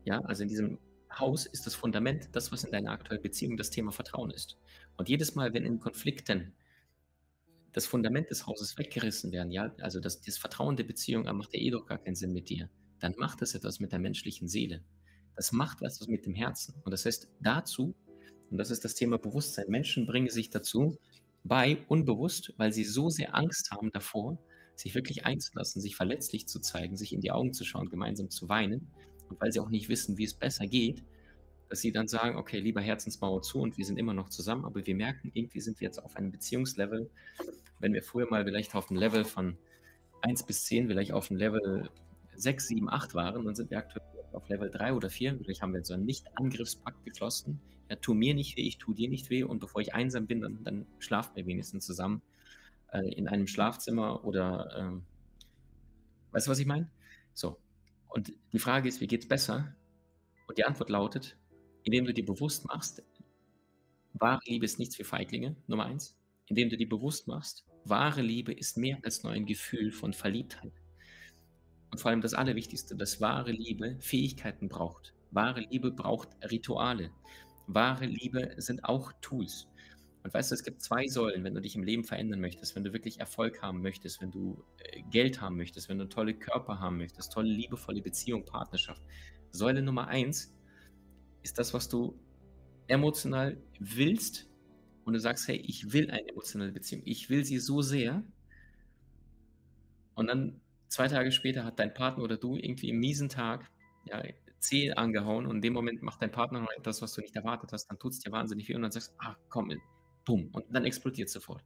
ja, also in diesem Haus ist das Fundament, das, was in deiner aktuellen Beziehung das Thema Vertrauen ist. Und jedes Mal, wenn in Konflikten das Fundament des Hauses weggerissen werden, ja, also das, das Vertrauen der Beziehung, ah, macht ja eh doch gar keinen Sinn mit dir, dann macht das etwas mit der menschlichen Seele. Das macht was mit dem Herzen. Und das heißt, dazu, und das ist das Thema Bewusstsein, Menschen bringen sich dazu bei, unbewusst, weil sie so sehr Angst haben davor, sich wirklich einzulassen, sich verletzlich zu zeigen, sich in die Augen zu schauen, gemeinsam zu weinen, und weil sie auch nicht wissen, wie es besser geht, dass sie dann sagen, okay, lieber Herzensmauer zu und wir sind immer noch zusammen, aber wir merken, irgendwie sind wir jetzt auf einem Beziehungslevel, wenn wir früher mal vielleicht auf einem Level von 1 bis 10, vielleicht auf einem Level 6, 7, 8 waren, dann sind wir aktuell auf Level 3 oder 4. Vielleicht haben wir so einen Nicht-Angriffspakt geschlossen. Ja, tu mir nicht weh, ich tu dir nicht weh und bevor ich einsam bin, dann, dann schlafen wir wenigstens zusammen äh, in einem Schlafzimmer oder ähm, weißt du, was ich meine? So. Und die Frage ist, wie geht es besser? Und die Antwort lautet, indem du dir bewusst machst, wahre Liebe ist nichts für Feiglinge, Nummer eins. Indem du dir bewusst machst, wahre Liebe ist mehr als nur ein Gefühl von Verliebtheit. Und vor allem das Allerwichtigste, dass wahre Liebe Fähigkeiten braucht. Wahre Liebe braucht Rituale. Wahre Liebe sind auch Tools. Und weißt du, es gibt zwei Säulen, wenn du dich im Leben verändern möchtest, wenn du wirklich Erfolg haben möchtest, wenn du äh, Geld haben möchtest, wenn du tolle Körper haben möchtest, tolle, liebevolle Beziehung, Partnerschaft. Säule Nummer eins ist das, was du emotional willst und du sagst, hey, ich will eine emotionale Beziehung, ich will sie so sehr. Und dann zwei Tage später hat dein Partner oder du irgendwie im miesen Tag ja, Zeh angehauen und in dem Moment macht dein Partner noch etwas, was du nicht erwartet hast, dann tut es dir wahnsinnig weh und dann sagst du, ach komm, bumm, und dann explodiert es sofort.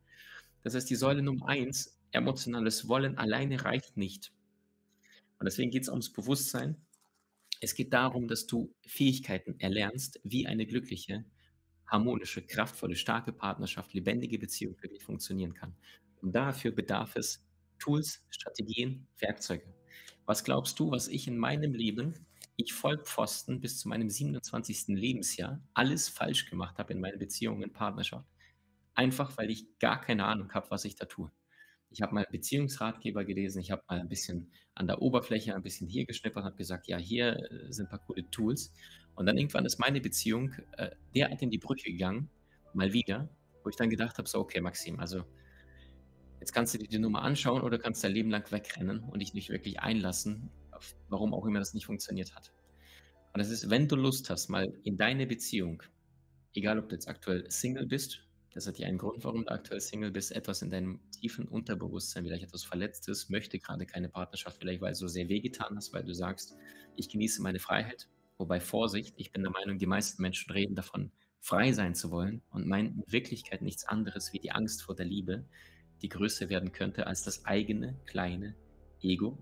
Das heißt, die Säule Nummer eins, emotionales Wollen alleine reicht nicht. Und deswegen geht es ums Bewusstsein. Es geht darum, dass du Fähigkeiten erlernst, wie eine glückliche, harmonische, kraftvolle, starke Partnerschaft, lebendige Beziehung für dich funktionieren kann. Und dafür bedarf es Tools, Strategien, Werkzeuge. Was glaubst du, was ich in meinem Leben, ich Vollpfosten bis zu meinem 27. Lebensjahr, alles falsch gemacht habe in meiner Beziehung und Partnerschaft? Einfach, weil ich gar keine Ahnung habe, was ich da tue. Ich habe mal Beziehungsratgeber gelesen, ich habe mal ein bisschen an der Oberfläche, ein bisschen hier geschnippert, habe gesagt, ja, hier äh, sind ein paar coole Tools. Und dann irgendwann ist meine Beziehung äh, derart in die Brücke gegangen, mal wieder, wo ich dann gedacht habe, so, okay, Maxim, also Jetzt kannst du dir die Nummer anschauen oder kannst dein Leben lang wegrennen und dich nicht wirklich einlassen, warum auch immer das nicht funktioniert hat. Und das ist, wenn du Lust hast, mal in deine Beziehung, egal ob du jetzt aktuell Single bist, das hat ja einen Grund, warum du aktuell Single bist, etwas in deinem tiefen Unterbewusstsein, vielleicht etwas Verletztes, möchte gerade keine Partnerschaft, vielleicht weil du so sehr wehgetan hast, weil du sagst, ich genieße meine Freiheit. Wobei Vorsicht, ich bin der Meinung, die meisten Menschen reden davon, frei sein zu wollen und meinen in Wirklichkeit nichts anderes wie die Angst vor der Liebe, die größer werden könnte als das eigene kleine Ego.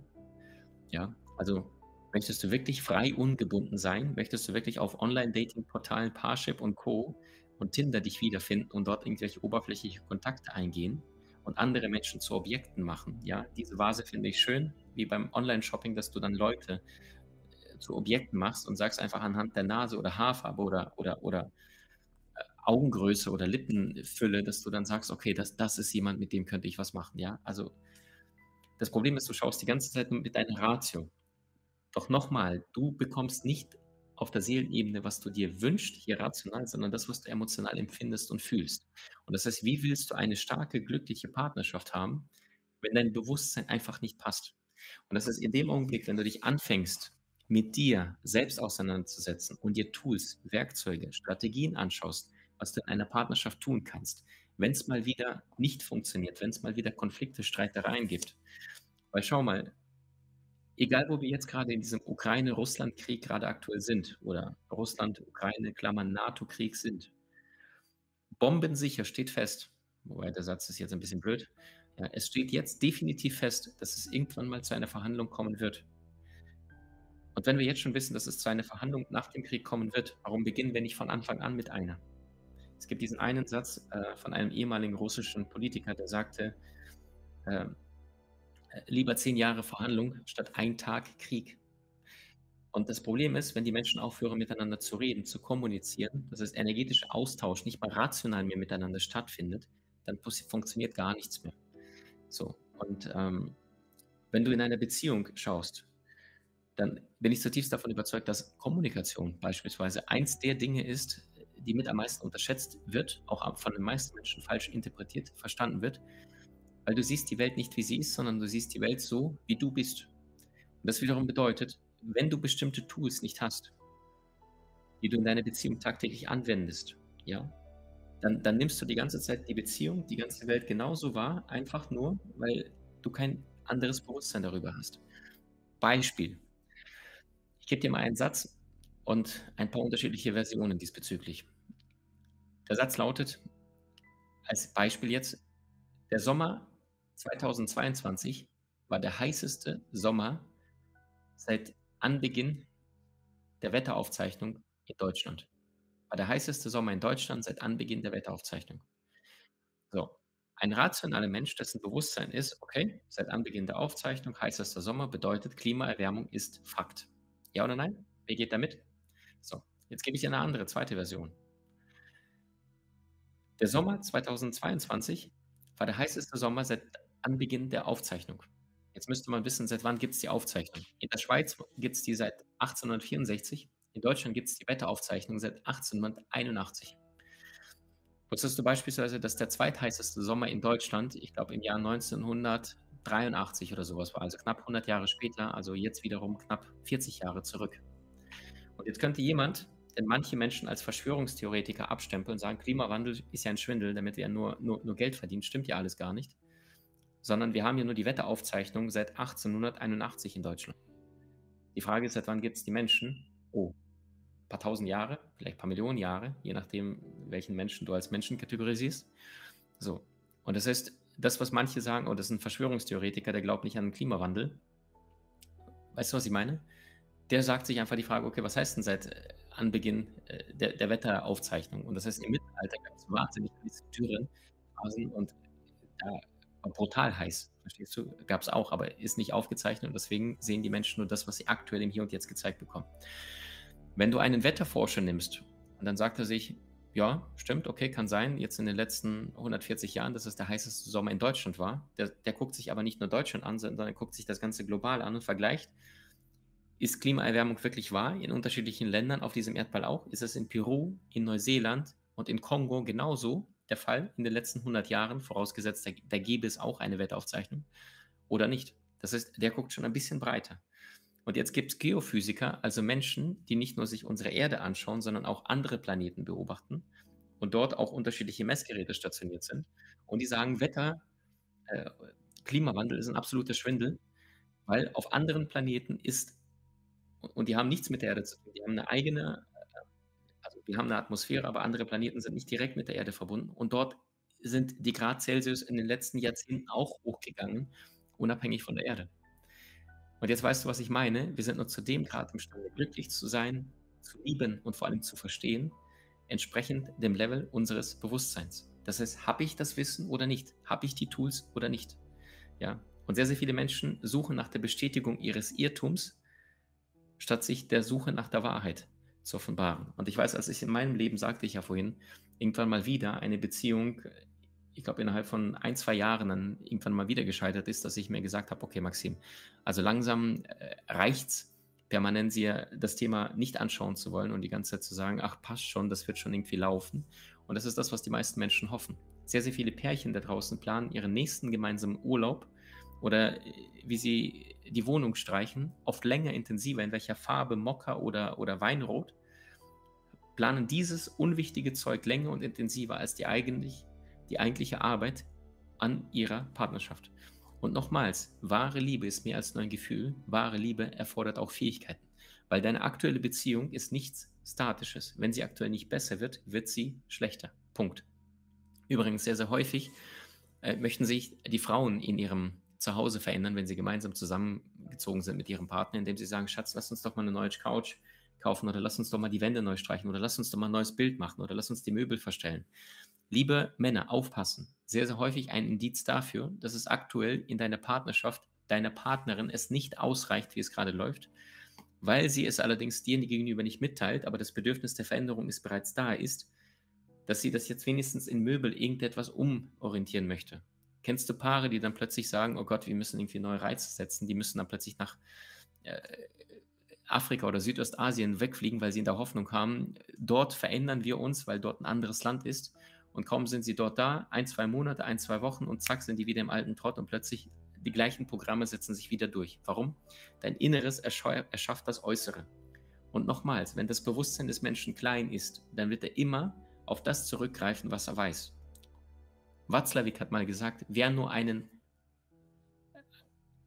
Ja, also möchtest du wirklich frei ungebunden sein? Möchtest du wirklich auf Online-Dating-Portalen Parship und Co. und Tinder dich wiederfinden und dort irgendwelche oberflächliche Kontakte eingehen und andere Menschen zu Objekten machen? Ja, diese Vase finde ich schön, wie beim Online-Shopping, dass du dann Leute äh, zu Objekten machst und sagst einfach anhand der Nase oder Haarfarbe oder, oder, oder Augengröße oder Lippenfülle, dass du dann sagst, okay, das, das ist jemand, mit dem könnte ich was machen, ja. Also das Problem ist, du schaust die ganze Zeit mit deiner Ratio. Doch nochmal, du bekommst nicht auf der Seelenebene, was du dir wünschst, hier rational, sondern das, was du emotional empfindest und fühlst. Und das heißt, wie willst du eine starke, glückliche Partnerschaft haben, wenn dein Bewusstsein einfach nicht passt? Und das ist in dem Augenblick, wenn du dich anfängst, mit dir selbst auseinanderzusetzen und dir Tools, Werkzeuge, Strategien anschaust, was du in einer Partnerschaft tun kannst, wenn es mal wieder nicht funktioniert, wenn es mal wieder Konflikte, Streitereien gibt. Weil schau mal, egal wo wir jetzt gerade in diesem Ukraine-Russland-Krieg gerade aktuell sind oder Russland-Ukraine, Klammern NATO-Krieg sind, bombensicher steht fest, wobei der Satz ist jetzt ein bisschen blöd, ja, es steht jetzt definitiv fest, dass es irgendwann mal zu einer Verhandlung kommen wird. Und wenn wir jetzt schon wissen, dass es zu einer Verhandlung nach dem Krieg kommen wird, warum beginnen wir nicht von Anfang an mit einer? Es gibt diesen einen Satz äh, von einem ehemaligen russischen Politiker, der sagte, äh, lieber zehn Jahre Verhandlung statt ein Tag Krieg. Und das Problem ist, wenn die Menschen aufhören, miteinander zu reden, zu kommunizieren, das heißt energetischer Austausch nicht mal rational mehr miteinander stattfindet, dann funktioniert gar nichts mehr. So, und ähm, wenn du in einer Beziehung schaust, dann bin ich zutiefst davon überzeugt, dass Kommunikation beispielsweise eins der Dinge ist, die mit am meisten unterschätzt wird, auch von den meisten Menschen falsch interpretiert, verstanden wird, weil du siehst die Welt nicht, wie sie ist, sondern du siehst die Welt so, wie du bist. Und das wiederum bedeutet, wenn du bestimmte Tools nicht hast, die du in deiner Beziehung tagtäglich anwendest, ja, dann, dann nimmst du die ganze Zeit die Beziehung, die ganze Welt genauso wahr, einfach nur, weil du kein anderes Bewusstsein darüber hast. Beispiel. Ich gebe dir mal einen Satz und ein paar unterschiedliche Versionen diesbezüglich. Der Satz lautet, als Beispiel jetzt, der Sommer 2022 war der heißeste Sommer seit Anbeginn der Wetteraufzeichnung in Deutschland war der heißeste Sommer in Deutschland seit Anbeginn der Wetteraufzeichnung. So, ein rationaler Mensch, dessen Bewusstsein ist, okay, seit Anbeginn der Aufzeichnung, heißester Sommer bedeutet, Klimaerwärmung ist Fakt. Ja oder nein? Wer geht damit? So, jetzt gebe ich eine andere, zweite Version. Der Sommer 2022 war der heißeste Sommer seit Anbeginn der Aufzeichnung. Jetzt müsste man wissen, seit wann gibt es die Aufzeichnung. In der Schweiz gibt es die seit 1864 in Deutschland gibt es die Wetteraufzeichnung seit 1881. Wusstest du beispielsweise, dass der zweitheißeste Sommer in Deutschland, ich glaube im Jahr 1983 oder sowas war, also knapp 100 Jahre später, also jetzt wiederum knapp 40 Jahre zurück. Und jetzt könnte jemand, denn manche Menschen als Verschwörungstheoretiker abstempeln und sagen, Klimawandel ist ja ein Schwindel, damit wir nur, nur, nur Geld verdienen, stimmt ja alles gar nicht. Sondern wir haben ja nur die Wetteraufzeichnung seit 1881 in Deutschland. Die Frage ist, seit wann gibt es die Menschen? Oh, paar tausend Jahre, vielleicht ein paar Millionen Jahre, je nachdem, welchen Menschen du als Menschen kategorisierst. So. Und das heißt, das, was manche sagen, oh, das ist ein Verschwörungstheoretiker, der glaubt nicht an den Klimawandel. Weißt du, was ich meine? Der sagt sich einfach die Frage, okay, was heißt denn seit äh, Anbeginn äh, der, der Wetteraufzeichnung? Und das heißt, im Mittelalter gab es wahnsinnig viele Dürren und da brutal heiß, verstehst du? Gab es auch, aber ist nicht aufgezeichnet und deswegen sehen die Menschen nur das, was sie aktuell im Hier und Jetzt gezeigt bekommen. Wenn du einen Wetterforscher nimmst und dann sagt er sich, ja, stimmt, okay, kann sein, jetzt in den letzten 140 Jahren, dass es der heißeste Sommer in Deutschland war, der, der guckt sich aber nicht nur Deutschland an, sondern er guckt sich das Ganze global an und vergleicht, ist Klimaerwärmung wirklich wahr in unterschiedlichen Ländern auf diesem Erdball auch? Ist es in Peru, in Neuseeland und in Kongo genauso der Fall in den letzten 100 Jahren, vorausgesetzt, da, da gäbe es auch eine Wetteraufzeichnung oder nicht? Das heißt, der guckt schon ein bisschen breiter. Und jetzt gibt es Geophysiker, also Menschen, die nicht nur sich unsere Erde anschauen, sondern auch andere Planeten beobachten und dort auch unterschiedliche Messgeräte stationiert sind. Und die sagen, Wetter, äh, Klimawandel ist ein absoluter Schwindel, weil auf anderen Planeten ist, und die haben nichts mit der Erde zu tun, die haben eine eigene, wir haben eine Atmosphäre, aber andere Planeten sind nicht direkt mit der Erde verbunden. Und dort sind die Grad Celsius in den letzten Jahrzehnten auch hochgegangen, unabhängig von der Erde. Und jetzt weißt du, was ich meine. Wir sind nur zu dem Grad imstande, glücklich zu sein, zu lieben und vor allem zu verstehen, entsprechend dem Level unseres Bewusstseins. Das heißt, habe ich das Wissen oder nicht? Habe ich die Tools oder nicht? Ja. Und sehr, sehr viele Menschen suchen nach der Bestätigung ihres Irrtums, statt sich der Suche nach der Wahrheit zu offenbaren. Und ich weiß, als ich in meinem Leben, sagte ich ja vorhin, irgendwann mal wieder eine Beziehung ich glaube, innerhalb von ein, zwei Jahren dann irgendwann mal wieder gescheitert ist, dass ich mir gesagt habe, okay, Maxim, also langsam äh, reicht's, permanent sie das Thema nicht anschauen zu wollen und die ganze Zeit zu sagen, ach, passt schon, das wird schon irgendwie laufen. Und das ist das, was die meisten Menschen hoffen. Sehr, sehr viele Pärchen da draußen planen ihren nächsten gemeinsamen Urlaub oder äh, wie sie die Wohnung streichen, oft länger, intensiver, in welcher Farbe, Mokka oder, oder Weinrot, planen dieses unwichtige Zeug länger und intensiver als die eigentlich die eigentliche Arbeit an ihrer Partnerschaft. Und nochmals, wahre Liebe ist mehr als nur ein Gefühl, wahre Liebe erfordert auch Fähigkeiten, weil deine aktuelle Beziehung ist nichts Statisches. Wenn sie aktuell nicht besser wird, wird sie schlechter. Punkt. Übrigens, sehr, sehr häufig äh, möchten sich die Frauen in ihrem Zuhause verändern, wenn sie gemeinsam zusammengezogen sind mit ihrem Partner, indem sie sagen, Schatz, lass uns doch mal eine neue Couch kaufen oder lass uns doch mal die Wände neu streichen oder lass uns doch mal ein neues Bild machen oder lass uns die Möbel verstellen. Liebe Männer, aufpassen. Sehr, sehr häufig ein Indiz dafür, dass es aktuell in deiner Partnerschaft, deiner Partnerin es nicht ausreicht, wie es gerade läuft, weil sie es allerdings dir gegenüber nicht mitteilt, aber das Bedürfnis der Veränderung ist bereits da ist, dass sie das jetzt wenigstens in Möbel irgendetwas umorientieren möchte. Kennst du Paare, die dann plötzlich sagen, oh Gott, wir müssen irgendwie neue Reize setzen, die müssen dann plötzlich nach äh, Afrika oder Südostasien wegfliegen, weil sie in der Hoffnung haben, dort verändern wir uns, weil dort ein anderes Land ist. Und kaum sind sie dort da, ein, zwei Monate, ein, zwei Wochen und zack sind die wieder im alten Trott und plötzlich die gleichen Programme setzen sich wieder durch. Warum? Dein Inneres erschafft das Äußere. Und nochmals, wenn das Bewusstsein des Menschen klein ist, dann wird er immer auf das zurückgreifen, was er weiß. Watzlawick hat mal gesagt, wer nur einen,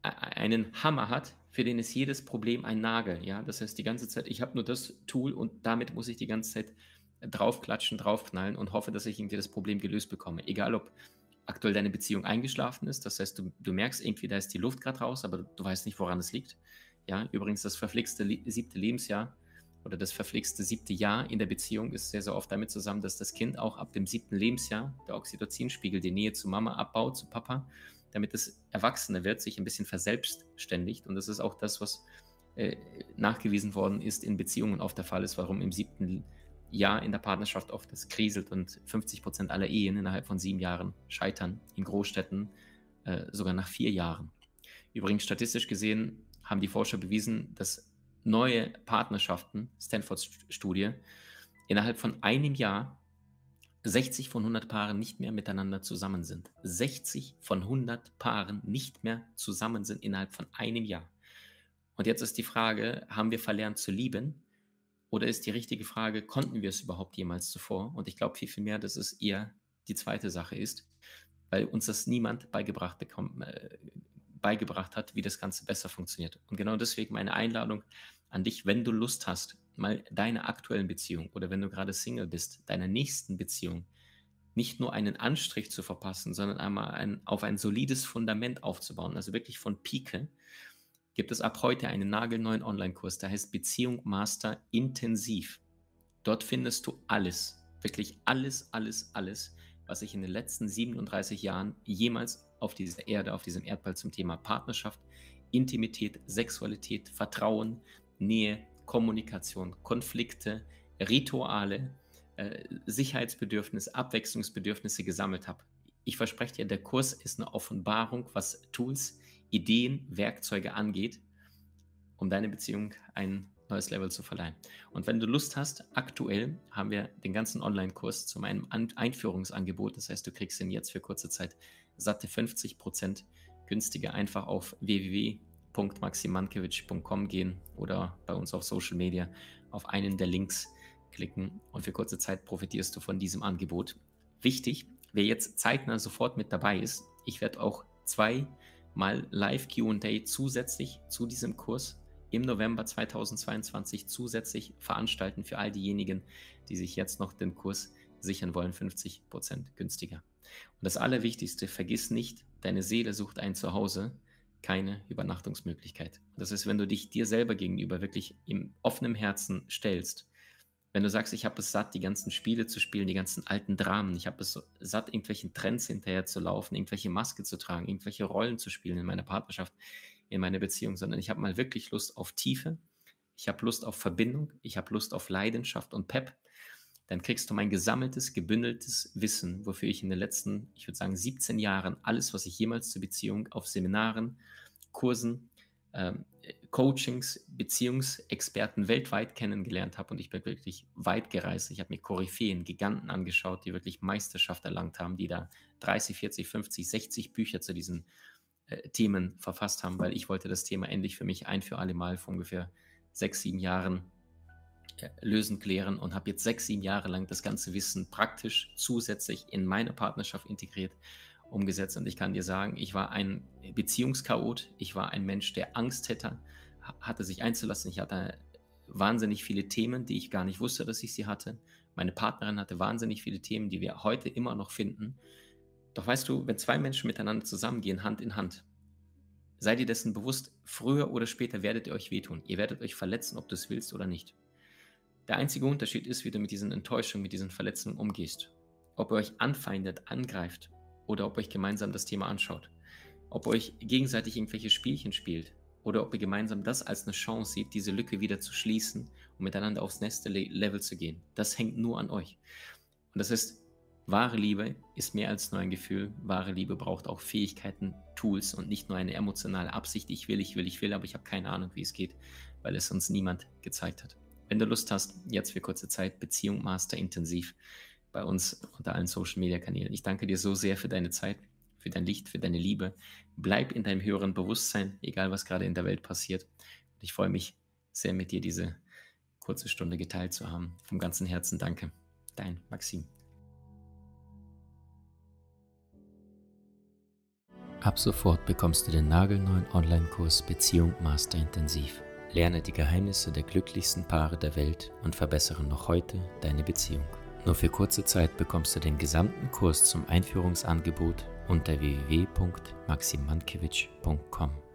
äh, einen Hammer hat, für den ist jedes Problem ein Nagel. Ja? Das heißt, die ganze Zeit, ich habe nur das Tool und damit muss ich die ganze Zeit draufklatschen, draufknallen und hoffe, dass ich irgendwie das Problem gelöst bekomme. Egal, ob aktuell deine Beziehung eingeschlafen ist, das heißt, du, du merkst irgendwie, da ist die Luft gerade raus, aber du weißt nicht, woran es liegt. Ja, übrigens, das verflixte siebte Lebensjahr oder das verflixte siebte Jahr in der Beziehung ist sehr, sehr oft damit zusammen, dass das Kind auch ab dem siebten Lebensjahr der Oxytocinspiegel die Nähe zu Mama abbaut, zu Papa, damit es Erwachsene wird, sich ein bisschen verselbstständigt. Und das ist auch das, was äh, nachgewiesen worden ist in Beziehungen oft der Fall ist, warum im siebten Jahr in der Partnerschaft oft das kriselt und 50 Prozent aller Ehen innerhalb von sieben Jahren scheitern, in Großstädten äh, sogar nach vier Jahren. Übrigens statistisch gesehen haben die Forscher bewiesen, dass neue Partnerschaften, Stanford-Studie, innerhalb von einem Jahr 60 von 100 Paaren nicht mehr miteinander zusammen sind. 60 von 100 Paaren nicht mehr zusammen sind innerhalb von einem Jahr. Und jetzt ist die Frage, haben wir verlernt zu lieben? Oder ist die richtige Frage, konnten wir es überhaupt jemals zuvor? Und ich glaube viel, viel mehr, dass es eher die zweite Sache ist, weil uns das niemand beigebracht bekommt, äh, beigebracht hat, wie das Ganze besser funktioniert. Und genau deswegen meine Einladung an dich, wenn du Lust hast, mal deine aktuellen Beziehung oder wenn du gerade Single bist, deiner nächsten Beziehung nicht nur einen Anstrich zu verpassen, sondern einmal ein, auf ein solides Fundament aufzubauen, also wirklich von Pike, gibt es ab heute einen nagelneuen Online-Kurs, der heißt Beziehung Master Intensiv. Dort findest du alles, wirklich alles, alles, alles, was ich in den letzten 37 Jahren jemals auf dieser Erde, auf diesem Erdball zum Thema Partnerschaft, Intimität, Sexualität, Vertrauen, Nähe, Kommunikation, Konflikte, Rituale, äh, Sicherheitsbedürfnisse, Abwechslungsbedürfnisse gesammelt habe. Ich verspreche dir, der Kurs ist eine Offenbarung, was Tools, Ideen, Werkzeuge angeht, um deine Beziehung ein neues Level zu verleihen. Und wenn du Lust hast, aktuell haben wir den ganzen Online-Kurs zu meinem Einführungsangebot. Das heißt, du kriegst ihn jetzt für kurze Zeit satte 50% günstiger einfach auf www.maximankiewicz.com gehen oder bei uns auf Social Media auf einen der Links klicken und für kurze Zeit profitierst du von diesem Angebot. Wichtig, wer jetzt zeitnah sofort mit dabei ist, ich werde auch zweimal Live QA zusätzlich zu diesem Kurs im November 2022 zusätzlich veranstalten für all diejenigen, die sich jetzt noch den Kurs sichern wollen, 50% günstiger. Und das Allerwichtigste, vergiss nicht, deine Seele sucht ein Zuhause, keine Übernachtungsmöglichkeit. Das ist, wenn du dich dir selber gegenüber wirklich im offenen Herzen stellst. Wenn du sagst, ich habe es satt, die ganzen Spiele zu spielen, die ganzen alten Dramen, ich habe es satt, irgendwelchen Trends hinterher zu laufen, irgendwelche Maske zu tragen, irgendwelche Rollen zu spielen in meiner Partnerschaft, in meiner Beziehung, sondern ich habe mal wirklich Lust auf Tiefe, ich habe Lust auf Verbindung, ich habe Lust auf Leidenschaft und Pep, dann kriegst du mein gesammeltes, gebündeltes Wissen, wofür ich in den letzten, ich würde sagen, 17 Jahren alles, was ich jemals zur Beziehung auf Seminaren, Kursen, ähm, Coachings, Beziehungsexperten weltweit kennengelernt habe und ich bin wirklich weit gereist. Ich habe mir Koryphäen, Giganten angeschaut, die wirklich Meisterschaft erlangt haben, die da 30, 40, 50, 60 Bücher zu diesen äh, Themen verfasst haben, weil ich wollte das Thema endlich für mich ein für alle Mal vor ungefähr sechs, sieben Jahren lösen, klären und habe jetzt sechs, sieben Jahre lang das ganze Wissen praktisch zusätzlich in meine Partnerschaft integriert, umgesetzt. Und ich kann dir sagen, ich war ein Beziehungschaot, ich war ein Mensch, der Angst hätte, hatte sich einzulassen. Ich hatte wahnsinnig viele Themen, die ich gar nicht wusste, dass ich sie hatte. Meine Partnerin hatte wahnsinnig viele Themen, die wir heute immer noch finden. Doch weißt du, wenn zwei Menschen miteinander zusammengehen, Hand in Hand, seid ihr dessen bewusst, früher oder später werdet ihr euch wehtun. Ihr werdet euch verletzen, ob du es willst oder nicht. Der einzige Unterschied ist, wie du mit diesen Enttäuschungen, mit diesen Verletzungen umgehst. Ob ihr euch anfeindet, angreift oder ob ihr euch gemeinsam das Thema anschaut. Ob ihr euch gegenseitig irgendwelche Spielchen spielt oder ob ihr gemeinsam das als eine Chance seht, diese Lücke wieder zu schließen und miteinander aufs nächste Level zu gehen. Das hängt nur an euch. Und das ist, wahre Liebe ist mehr als nur ein Gefühl. Wahre Liebe braucht auch Fähigkeiten, Tools und nicht nur eine emotionale Absicht, ich will, ich will, ich will, aber ich habe keine Ahnung, wie es geht, weil es uns niemand gezeigt hat. Wenn du Lust hast, jetzt für kurze Zeit Beziehung Master intensiv bei uns unter allen Social Media Kanälen. Ich danke dir so sehr für deine Zeit, für dein Licht, für deine Liebe. Bleib in deinem höheren Bewusstsein, egal was gerade in der Welt passiert. Und ich freue mich sehr mit dir diese kurze Stunde geteilt zu haben. Vom ganzen Herzen danke. Dein Maxim. Ab sofort bekommst du den nagelneuen Online-Kurs Beziehung Master Intensiv. Lerne die Geheimnisse der glücklichsten Paare der Welt und verbessere noch heute deine Beziehung. Nur für kurze Zeit bekommst du den gesamten Kurs zum Einführungsangebot unter www.maximankiewicz.com.